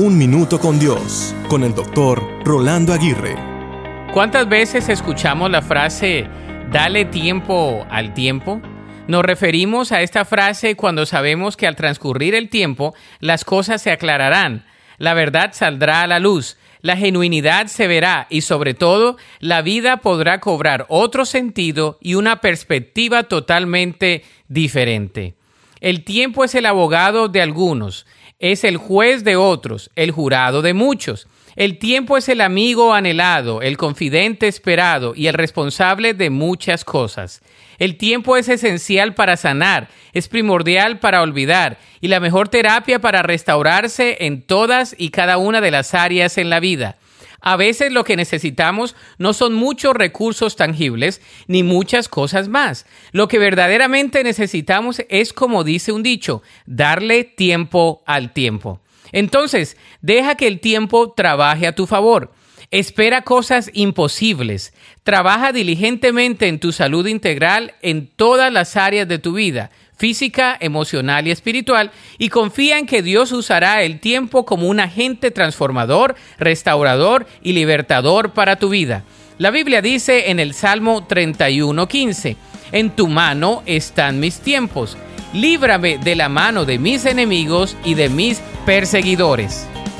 Un Minuto con Dios, con el doctor Rolando Aguirre. ¿Cuántas veces escuchamos la frase, dale tiempo al tiempo? Nos referimos a esta frase cuando sabemos que al transcurrir el tiempo las cosas se aclararán, la verdad saldrá a la luz, la genuinidad se verá y sobre todo la vida podrá cobrar otro sentido y una perspectiva totalmente diferente. El tiempo es el abogado de algunos, es el juez de otros, el jurado de muchos. El tiempo es el amigo anhelado, el confidente esperado y el responsable de muchas cosas. El tiempo es esencial para sanar, es primordial para olvidar y la mejor terapia para restaurarse en todas y cada una de las áreas en la vida. A veces lo que necesitamos no son muchos recursos tangibles ni muchas cosas más. Lo que verdaderamente necesitamos es, como dice un dicho, darle tiempo al tiempo. Entonces, deja que el tiempo trabaje a tu favor. Espera cosas imposibles. Trabaja diligentemente en tu salud integral en todas las áreas de tu vida física, emocional y espiritual, y confía en que Dios usará el tiempo como un agente transformador, restaurador y libertador para tu vida. La Biblia dice en el Salmo 31:15, En tu mano están mis tiempos, líbrame de la mano de mis enemigos y de mis perseguidores.